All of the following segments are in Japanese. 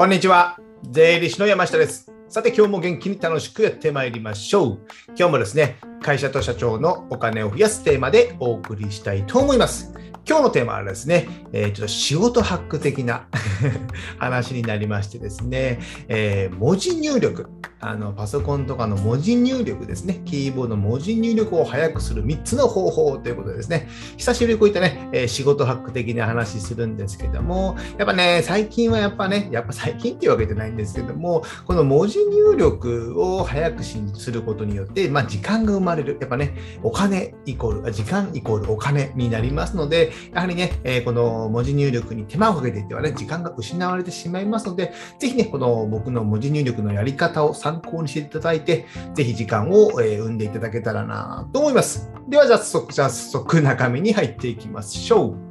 こんにちは。税理士の山下です。さて、今日も元気に楽しくやってまいりましょう。今日もですね、会社と社長のお金を増やすテーマでお送りしたいと思います。今日のテーマはですね、えーちょっと仕事ハック的な 話になりましてですね、えー文字入力あの、パソコンとかの文字入力ですね、キーボードの文字入力を早くする3つの方法ということでですね、久しぶりにこういったね、えー仕事ハック的な話するんですけども、やっぱね、最近はやっぱね、やっぱ最近っていうわけじゃないんですけども、この文字入力を早くしすることによって、まあ、時間が生まれる。やっぱね、お金イコール、時間イコールお金になりますので、やはりね、えーこの文字入力に手間をかけていってはね、時間が失われてしまいますので、ぜひね、この僕の文字入力のやり方を参考にしていただいて、ぜひ時間を、えー生んでいただけたらなと思います。では、早速、早速中身に入っていきましょう。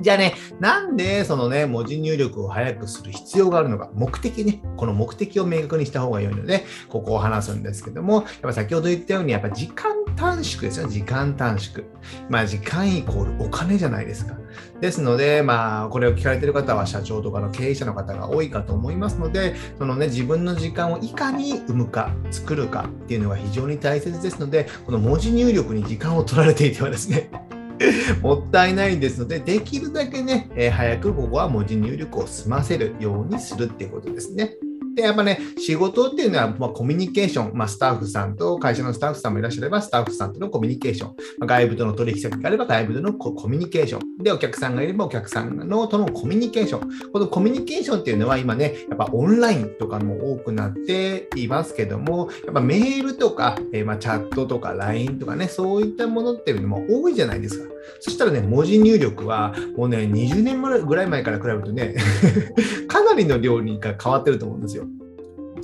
じゃあね、なんでそのね、文字入力を早くする必要があるのか、目的ね、この目的を明確にした方が良いので、ここを話すんですけども、やっぱ先ほど言ったように、やっぱ時間短縮ですよ、時間短縮。まあ、時間イコールお金じゃないですか。ですので、まあ、これを聞かれてる方は社長とかの経営者の方が多いかと思いますので、そのね、自分の時間をいかに生むか、作るかっていうのが非常に大切ですので、この文字入力に時間を取られていてはですね、もったいないんですので、できるだけね、えー早くここは文字入力を済ませるようにするっていうことですね。で、やっぱね、仕事っていうのは、まあ、コミュニケーション、まあ、スタッフさんと、会社のスタッフさんもいらっしゃれば、スタッフさんとのコミュニケーション、まあ外部との取引先があれば、外部とのコミュニケーション、で、お客さんがいれば、お客さんのとのコミュニケーション。このコミュニケーションっていうのは、今ね、やっぱオンラインとかも多くなっていますけども、やっぱメールとか、えーまあ、チャットとか LINE とかね、そういったものっていうのも多いじゃないですか。そしたらね、文字入力は、もうね、20年ぐらい前から比べるとね、かなりの量にが変わってると思うんですよ。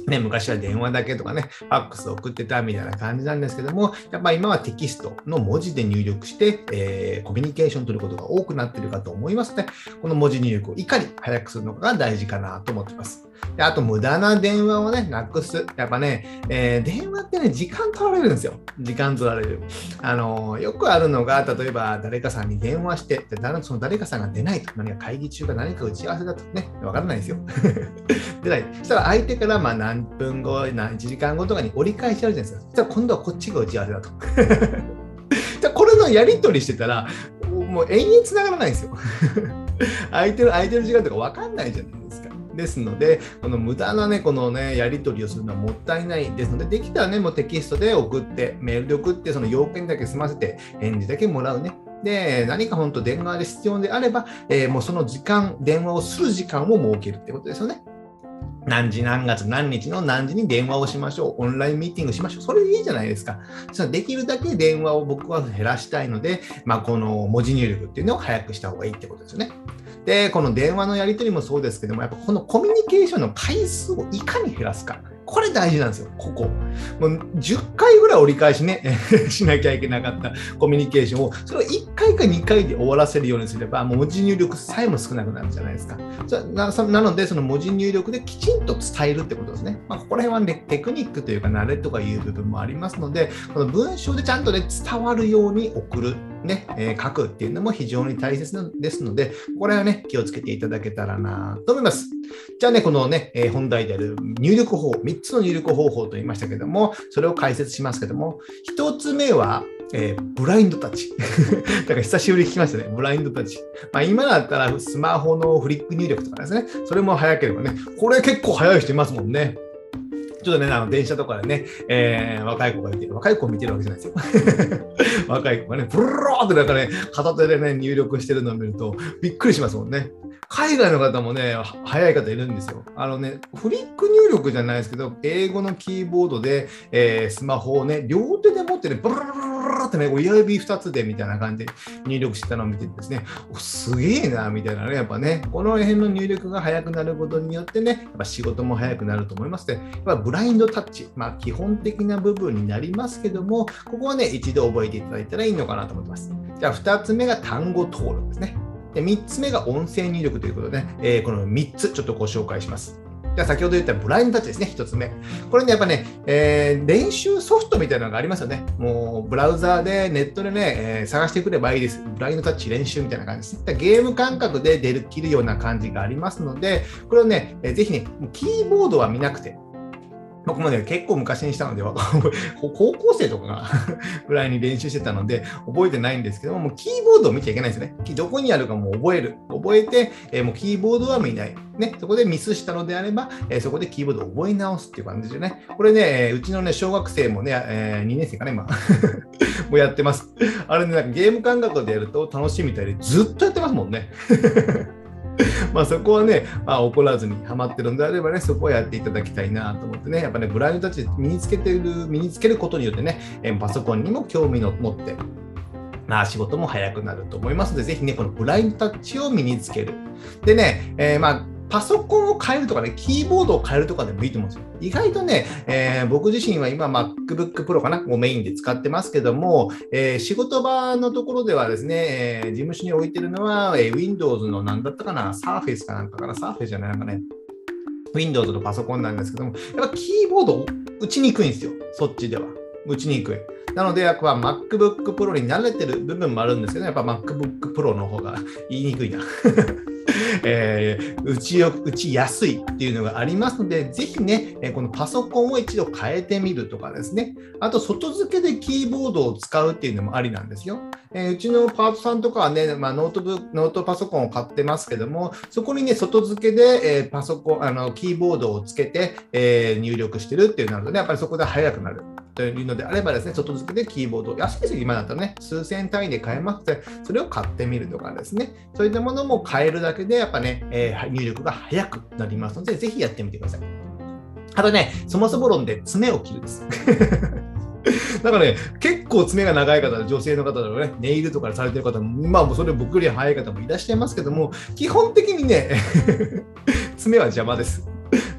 ね、昔は電話だけとかね、ファックス送ってたみたいな感じなんですけども、やっぱ今はテキストの文字で入力して、えーコミュニケーション取ることが多くなっているかと思いますね、この文字入力をいかに早くするのかが大事かなと思ってます。であと、無駄な電話をね、なくす。やっぱね、えー電話ってね、時間取られるんですよ。時間取られる。あのーよくあるのが、例えば誰かさんに電話して、でその誰かさんが出ないと、何か会議中か何か打ち合わせだとね、わからないですよ。出ない。そしたら相手からまあ何分後、何1時間後とかに折り返しあるじゃないですか。そしたら今度はこっちが打ち合わせだと。じゃこれのやり取りしてたら、もう延々繋がらないんですよ。相手の相手の時間とか分かんないじゃないです。ので、この無駄なね、このね、やり取りをするのはもったいないですので、できたらね、もうテキストで送って、メールで送って、その要件だけ済ませて、返事だけもらうね。で、何か本当電話で必要であれば、えーもうその時間、電話をする時間を設けるってことですよね。何時何月何日の何時に電話をしましょう。オンラインミーティングしましょう。それでいいじゃないですか。そできるだけ電話を僕は減らしたいので、まあ、この文字入力っていうのを早くした方がいいってことですよね。で、この電話のやり取りもそうですけども、やっぱこのコミュニケーションの回数をいかに減らすか。これ大事なんですよ、ここ。もう10回ぐらい折り返しね、しなきゃいけなかったコミュニケーションを、それを1回か2回で終わらせるようにすれば、もう文字入力さえも少なくなるじゃないですか。そななので、その文字入力できちんと伝えるってことですね。まあ、ここら辺は、ね、テクニックというか、慣れとかいう部分もありますので、この文章でちゃんと、ね、伝わるように送る、ねえー書くっていうのも非常に大切ですので、これはね、気をつけていただけたらなと思います。じゃあね、このね、えー本題である入力法、3つの入力方法と言いましたけども、それを解説しますけども、1つ目は、えーブラインドタッチ。だから久しぶりに聞きましたね、ブラインドタッチ。まあ、今だったらスマホのフリック入力とかですね、それも早ければね、これ結構早い人いますもんね。ちょっとね、あの電車とかでね、えー若い子が見てる、若い子を見てるわけじゃないですよ。若い子がね、ブルローってなんかね、片手でね、入力してるのを見ると、びっくりしますもんね。海外の方もね、早い方いるんですよ。あのね、フリック入力じゃないですけど、英語のキーボードで、えースマホをね、両手で持ってね、ブルルルルルルってね、親指2つでみたいな感じで入力してたのを見てですね、おすげえな、みたいなね、やっぱね、この辺の入力が早くなることによってね、やっぱ仕事も早くなると思いますね。やっぱブラインドタッチ、まあ基本的な部分になりますけども、ここはね、一度覚えていただいたらいいのかなと思います。じゃあ2つ目が単語登録ですね。で3つ目が音声入力ということで、えーこの3つちょっとご紹介します。じゃあ先ほど言ったブラインドタッチですね、1つ目。これね、やっぱね、えー、練習ソフトみたいなのがありますよね。もう、ブラウザーで、ネットでね、えー、探してくればいいです。ブラインドタッチ練習みたいな感じです。ゲーム感覚で出る、切るような感じがありますので、これをね、えー、ぜひね、キーボードは見なくて、僕もね、結構昔にしたので、高校生とかがぐらいに練習してたので、覚えてないんですけども、もうキーボードを見ちゃいけないですね。どこにあるかも覚える。覚えて、えー、もうキーボードは見ない。ね、そこでミスしたのであれば、えー、そこでキーボードを覚え直すっていう感じでね。これね、うちのね、小学生もね、えー、2年生かな、今。もうやってます。あれね、なんかゲーム感覚でやると楽しいみたいで、ずっとやってますもんね。まあそこはね、まあ、怒らずにハマってるんであればね、そこはやっていただきたいなと思ってね、やっぱね、ブラインドタッチ身につけてる、身につけることによってね、パソコンにも興味を持って、まあ、仕事も早くなると思いますので、ぜひね、このブラインドタッチを身につける。でね、えー、まあパソコンを変えるとかね、キーボードを変えるとかでもいいと思うんですよ。意外とね、えー、僕自身は今 MacBook Pro かなをメインで使ってますけども、えー、仕事場のところではですね、えー、事務所に置いてるのは、え Windows の何だったかな、Surface かなんかかな、Surface じゃないなんかね、Windows のパソコンなんですけども、やっぱキーボード打ちにくいんですよ、そっちでは。打ちにくい。なので、やっぱ MacBook Pro に慣れてる部分もあるんですけど、やっぱ MacBook Pro の方が言いにくいな。えー、打ちよ打ちやすいっていうのがありますので、ぜひね、このパソコンを一度変えてみるとかですね、あと外付けでキーボードを使うっていうのもありなんですよ。えー、うちのパートさんとかはね、まあ、ノートブノートパソコンを買ってますけども、そこにね、外付けで、えー、パソコン、あのキーボードをつけて、えー、入力してるっていうなるとね、やっぱりそこで早くなる。というのであればですね、外付けでキーボード、安いですよ、今だったらね、数千単位で買えますので、それを買ってみるとかですね、そういったものも買えるだけで、やっぱね、えー、入力が早くなりますので、ぜひやってみてください。あとね、そもそも論で爪を切るです。だからね、結構爪が長い方、女性の方だとね、ネイルとかされてる方も、まあ、それ僕より早い方もいらっしゃいますけども、基本的にね、爪は邪魔です。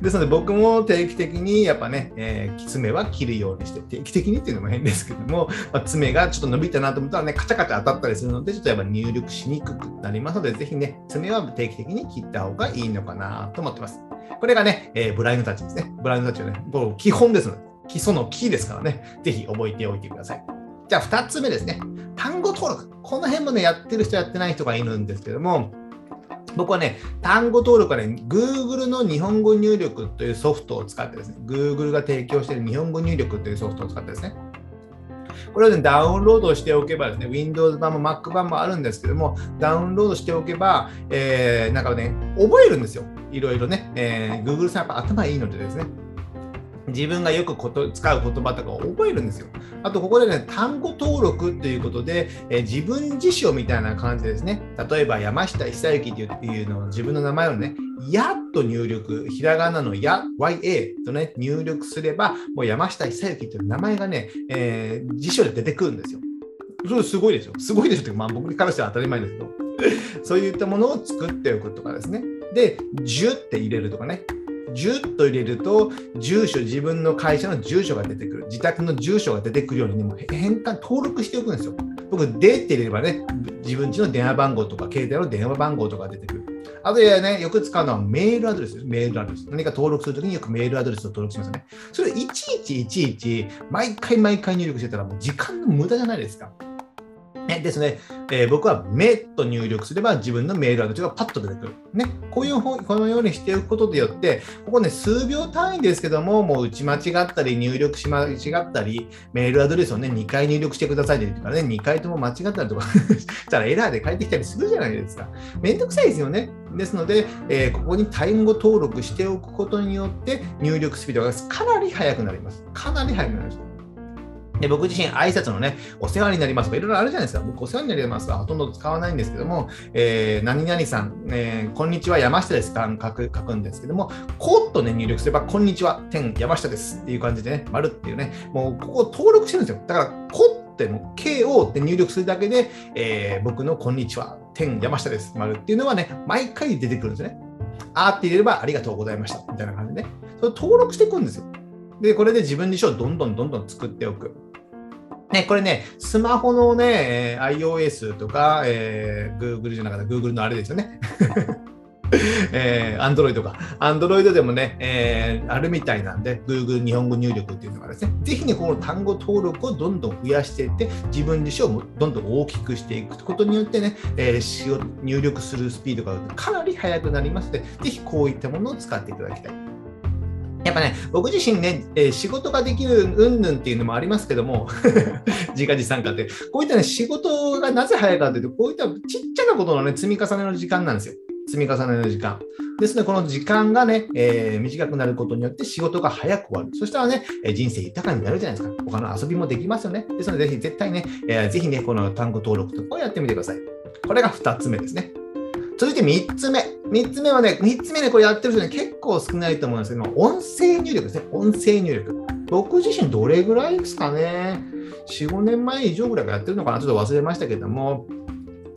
ですので僕も定期的にやっぱね、えー、爪は切るようにして、定期的にっていうのも変ですけども、まあ、爪がちょっと伸びたなと思ったらね、カチャカチャ当たったりするので、ちょっとやっぱ入力しにくくなりますので、ぜひね、爪は定期的に切った方がいいのかなと思ってます。これがね、えー、ブラインドタッチですね。ブラインドタッチはね、こ基本ですので、基礎のキーですからね、ぜひ覚えておいてください。じゃあ2つ目ですね。単語登録。この辺もね、やってる人やってない人がいるんですけども、僕はね、単語登録はね、Google の日本語入力というソフトを使ってですね、Google が提供している日本語入力というソフトを使ってですね、これを、ね、ダウンロードしておけばですね、Windows 版も Mac 版もあるんですけども、ダウンロードしておけば、えー、なんかね、覚えるんですよ。いろいろね、えー、Google さんやっぱ頭いいのでですね、自分がよくこと使う言葉とかを覚えるんですよ。あと、ここでね、単語登録ということで、えー、自分辞書みたいな感じですね。例えば、山下久之というのを自分の名前をね、やっと入力、ひらがなのや、ya とね、入力すれば、もう山下久之という名前がね、えー、辞書で出てくるんですよ。それすごいですよ。すごいですよ。まあ、僕からしては当たり前ですけど。そういったものを作っておくとかですね。で、10って入れるとかね。10と入れると、住所、自分の会社の住所が出てくる。自宅の住所が出てくるように、ね、も変換、登録しておくんですよ。僕、でってればね、自分家の電話番号とか、携帯の電話番号とか出てくる。あとやね、よく使うのはメールアドレスです。メールアドレス。何か登録するときによくメールアドレスを登録しますね。それいちいちいちいち、毎回毎回入力してたらもう時間の無駄じゃないですか。ね、ですね、えー、僕は目と入力すれば自分のメールアドレスがパッと出てくる。ね、こういうこのようにしておくことによって、ここね、数秒単位ですけども、もう打ち間違ったり、入力し間違ったり、メールアドレスをね、2回入力してくださいって言ってからね、2回とも間違ったりとか したらエラーで返ってきたりするじゃないですか。めんどくさいですよね。ですので、えー、ここに単語登録しておくことによって、入力スピードがかなり速くなります。かなり速くなります。で僕自身、挨拶のね、お世話になりますとか、いろいろあるじゃないですか。僕、お世話になりますはほとんど使わないんですけども、えー、何々さん、えー、こんにちは、山下ですか書く書くんですけども、コーッとね、入力すれば、こんにちは、天山下ですっていう感じでね、丸っていうね、もうここ登録してるんですよ。だから、コっても KO って入力するだけで、えー、僕のこんにちは、天山下です、丸っていうのはね、毎回出てくるんですね。あーって入れれば、ありがとうございました、みたいな感じでね。それ登録していくんですよ。で、これで自分自身をどんどんどんどん作っておく。ね、これね、スマホのね、iOS とか、えー、Google じゃなかった、Google のあれですよね。えー、アンドロイドか。アンドロイドでもね、えー、あるみたいなんで、Google 日本語入力っていうのがですね、ぜひね、この単語登録をどんどん増やしていって、自分自身をどんどん大きくしていくことによってね、えー、入力するスピードがかなり速くなりますので、ぜひこういったものを使っていただきたい。やっぱね、僕自身ね、えー、仕事ができるうんぬんっていうのもありますけども、自家自参加って、こういったね、仕事がなぜ早いかというと、こういったちっちゃなことのね、積み重ねの時間なんですよ。積み重ねの時間。ですので、この時間がね、えー、短くなることによって仕事が早く終わる。そしたらね、え人生豊かになるじゃないですか。他の遊びもできますよね。ですので、ぜひ絶対ね、えー、ぜひね、この単語登録とかをやってみてください。これが2つ目ですね。続いて3つ目。3つ目はね、3つ目ね、これやってる人ね、結構少ないと思うんですけど、音声入力ですね。音声入力。僕自身どれぐらいですかね。4、5年前以上ぐらいやってるのかなちょっと忘れましたけども、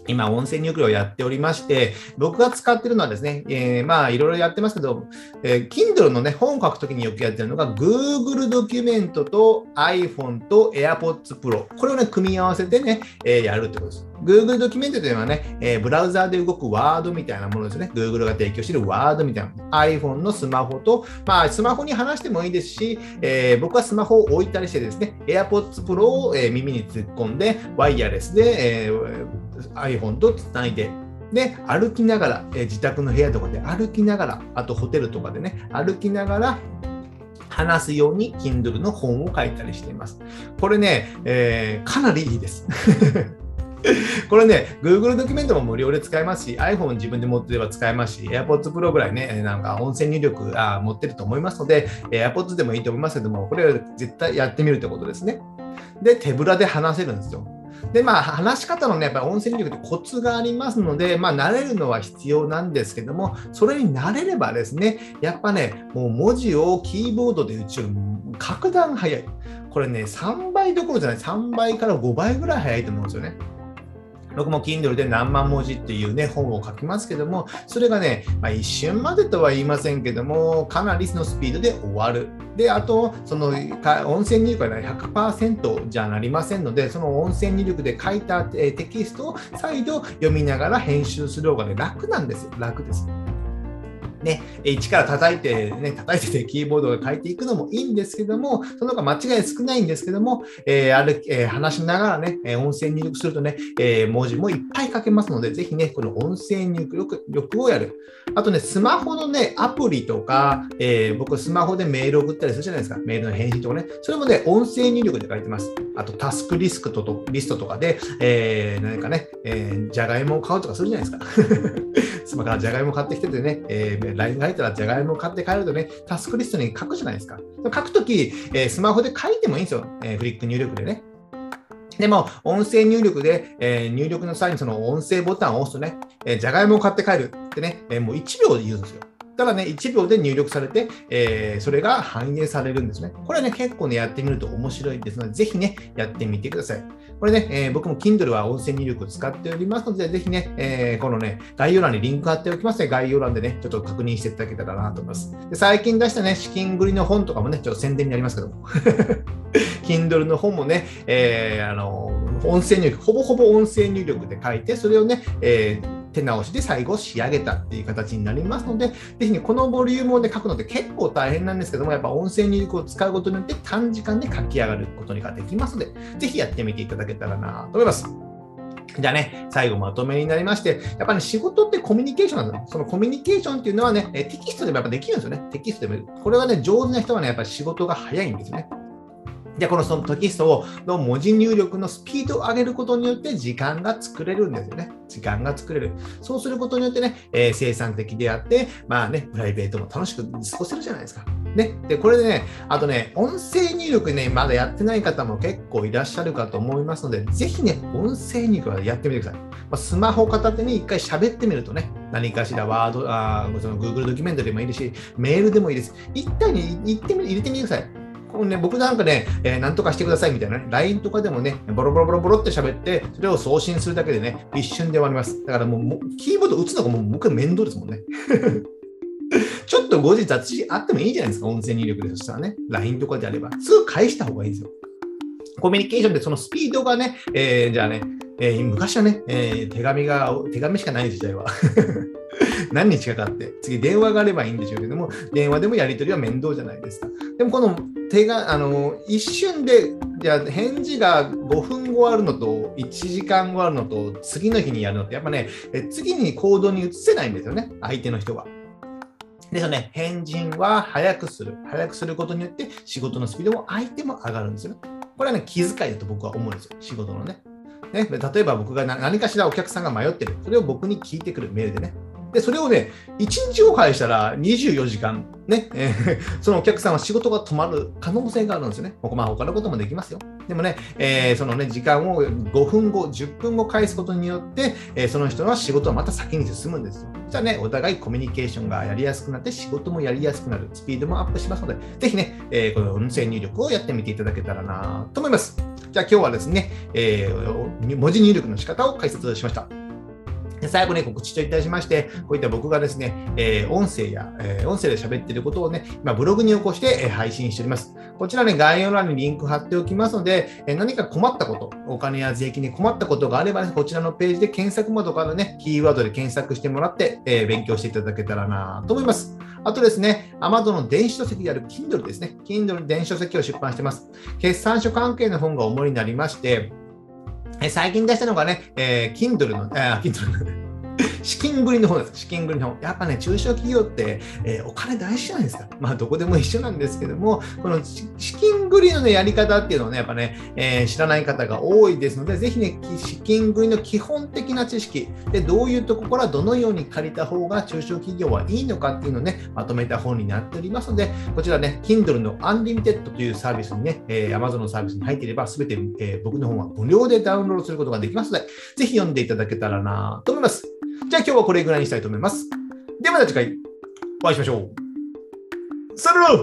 今、音声入力をやっておりまして、僕が使ってるのはですね、えー、まあ、いろいろやってますけど、えー、Kindle のね、本を書くときによくやってるのが、Google ドキュメントと iPhone と AirPods Pro。これをね、組み合わせてね、えー、やるってことです。Google ドキュメントというのはね、えー、ブラウザーで動くワードみたいなものですね。Google が提供しているワードみたいな。iPhone のスマホと、まあ、スマホに話してもいいですし、えー、僕はスマホを置いたりしてですね、AirPods Pro を、えー、耳に突っ込んで、ワイヤレスで、えー、iPhone とつないで、で、歩きながら、え、自宅の部屋とかで歩きながら、あとホテルとかでね、歩きながら、話すように Kindle の本を書いたりしています。これね、えー、かなりいいです。これね、Google ドキュメントも無料で使えますし、iPhone 自分で持ってれば使えますし、AirPods Pro ぐらいね、なんか音声入力あ持ってると思いますので、AirPods でもいいと思いますけども、これは絶対やってみるってことですね。で、手ぶらで話せるんですよ。で、まあ、話し方のね、やっぱり音声入力ってコツがありますので、まあ、慣れるのは必要なんですけども、それに慣れればですね、やっぱね、もう文字をキーボードで打ちる格段早い。これね、3倍どころじゃない、3倍から5倍ぐらい早いと思うんですよね。僕も Kindle で何万文字っていうね、本を書きますけども、それがね、まあ、一瞬までとは言いませんけども、かなりのスピードで終わる。で、あと、その音声入力は、100%じゃなりませんので、その音声入力で書いたテキストを再度読みながら編集する方がね、楽なんです。楽です。ね、一から叩いて、ね、叩いててキーボードを書いていくのもいいんですけども、その方が間違い少ないんですけども、えー、ある、えー、話しながらね、音声入力するとね、えー、文字もいっぱい書けますので、ぜひね、この音声入力力をやる。あとね、スマホのね、アプリとか、えー、僕スマホでメール送ったりするじゃないですか。メールの返信とかね。それもね、音声入力で書いてます。あと、タスクリスクととリストとかで、えー、何かね、えー、じゃがいもを買うとかするじゃないですか。妻からじゃがいも買ってきててね、えー LINE が入ったらじゃがいもを買って帰るとね、タスクリストに書くじゃないですか。書くとき、えー、スマホで書いてもいいんですよ。えー、フリック入力でね。でも、音声入力で、えー、入力の際にその音声ボタンを押すとね、えー、じゃがいもを買って帰るってね、えー、もう1秒で言うんですよ。ただね、1秒で入力されて、えー、それが反映されるんですね。これはね、結構ね、やってみると面白いですので、ぜひね、やってみてください。これね、えー、僕も Kindle は音声入力を使っておりますので、ぜひね、えー、このね、概要欄にリンク貼っておきますので、概要欄でね、ちょっと確認していただけたらなと思います。で最近出したね、資金繰りの本とかもね、ちょっと宣伝になりますけども。Kindle の本もね、えー、あの、音声入力、ほぼほぼ音声入力で書いて、それをね、えー手直しで最後仕上げたっていう形になりますので、ぜひね、このボリュームを、ね、書くのって結構大変なんですけども、やっぱ音声入力を使うことによって短時間で書き上がることができますので、ぜひやってみていただけたらなと思います。じゃあね、最後まとめになりまして、やっぱり、ね、仕事ってコミュニケーションなんですよ。そのコミュニケーションっていうのはね、テキストでもやっぱできるんですよね。テキストでも。これはね、上手な人はね、やっぱり仕事が早いんですよね。で、このそのテキストをの文字入力のスピードを上げることによって時間が作れるんですよね。時間が作れる。そうすることによってね、えー、生産的であって、まあね、プライベートも楽しく過ごせるじゃないですか。ね。で、これでね、あとね、音声入力ね、まだやってない方も結構いらっしゃるかと思いますので、ぜひね、音声入力はやってみてください。まあ、スマホ片手に一回喋ってみるとね、何かしらワード、あその Google ドキュメントでもいいですし、メールでもいいです。一体に言ってみ入れてみてください。こね、僕なんかね、えー、なんとかしてくださいみたいなね、LINE とかでもね、ボロボロボロボロって喋って、それを送信するだけでね、一瞬で終わります。だからもう、キーボード打つのがもう僕は面倒ですもんね。ちょっと後日雑誌あってもいいじゃないですか、音声入力で。そしたらね、LINE とかであれば、すぐ返した方がいいですよ。コミュニケーションでそのスピードがね、えー、じゃあね、えー、昔はね、えー、手紙が、手紙しかない時代は何日かかって、次電話があればいいんでしょうけども、電話でもやり取りは面倒じゃないですか。でもこの手が、あの、一瞬で、じゃあ返事が5分後あるのと、1時間後あるのと、次の日にやるのって、やっぱね、次に行動に移せないんですよね、相手の人は。ですよね、返信は早くする。早くすることによって仕事のスピードも相手も上がるんですよね。これはね、気遣いだと僕は思うんですよ、仕事のね。ね例えば僕が何かしらお客さんが迷ってる。それを僕に聞いてくるメールでね。で、それをね、1日を返したら24時間、ね、え、そのお客さんは仕事が止まる可能性があるんですよね。まあ、他のこともできますよ。でもね、えー、そのね、時間を5分後、10分後返すことによって、えー、その人の仕事はまた先に進むんですよ。じゃあね、お互いコミュニケーションがやりやすくなって、仕事もやりやすくなる、スピードもアップしますので、ぜひね、えー、この音声入力をやってみていただけたらなと思います。じゃあ今日はですね、えー、文字入力の仕方を解説しました。で最後に告知といたしまして、こういった僕がですね、えー、音声や、えー、音声で喋っていることをね、今ブログに起こして、え、配信しております。こちらね、概要欄にリンク貼っておきますので、え何か困ったこと、お金や税金に困ったことがあればね、こちらのページで検索窓からね、キーワードで検索してもらって、え勉強していただけたらなと思います。あとですね、Amazon の電子書籍である Kindle ですね。Kindle 電子書籍を出版してます。決算書関係の本が主になりまして、最近出したのがね、えー、Kindle の、えー、Kindle 資金繰りの方です。資金繰りの方。やっぱね、中小企業って、えー、お金大事じゃないですか。まあ、どこでも一緒なんですけども、この資金繰りの、ね、やり方っていうのをね、やっぱね、えー、知らない方が多いですので、ぜひね、資金繰りの基本的な知識で、どういうとこからどのように借りた方が中小企業はいいのかっていうのをね、まとめた本になっておりますので、こちらね、Kindle の Unlimited というサービスにね、えー、Amazon のサービスに入っていれば、すべて、え、僕の本は無料でダウンロードすることができますので、ぜひ読んでいただけたらなと思います。じゃあ今日はこれぐらいにしたいと思います。ではまた次回お会いしましょう。さよなら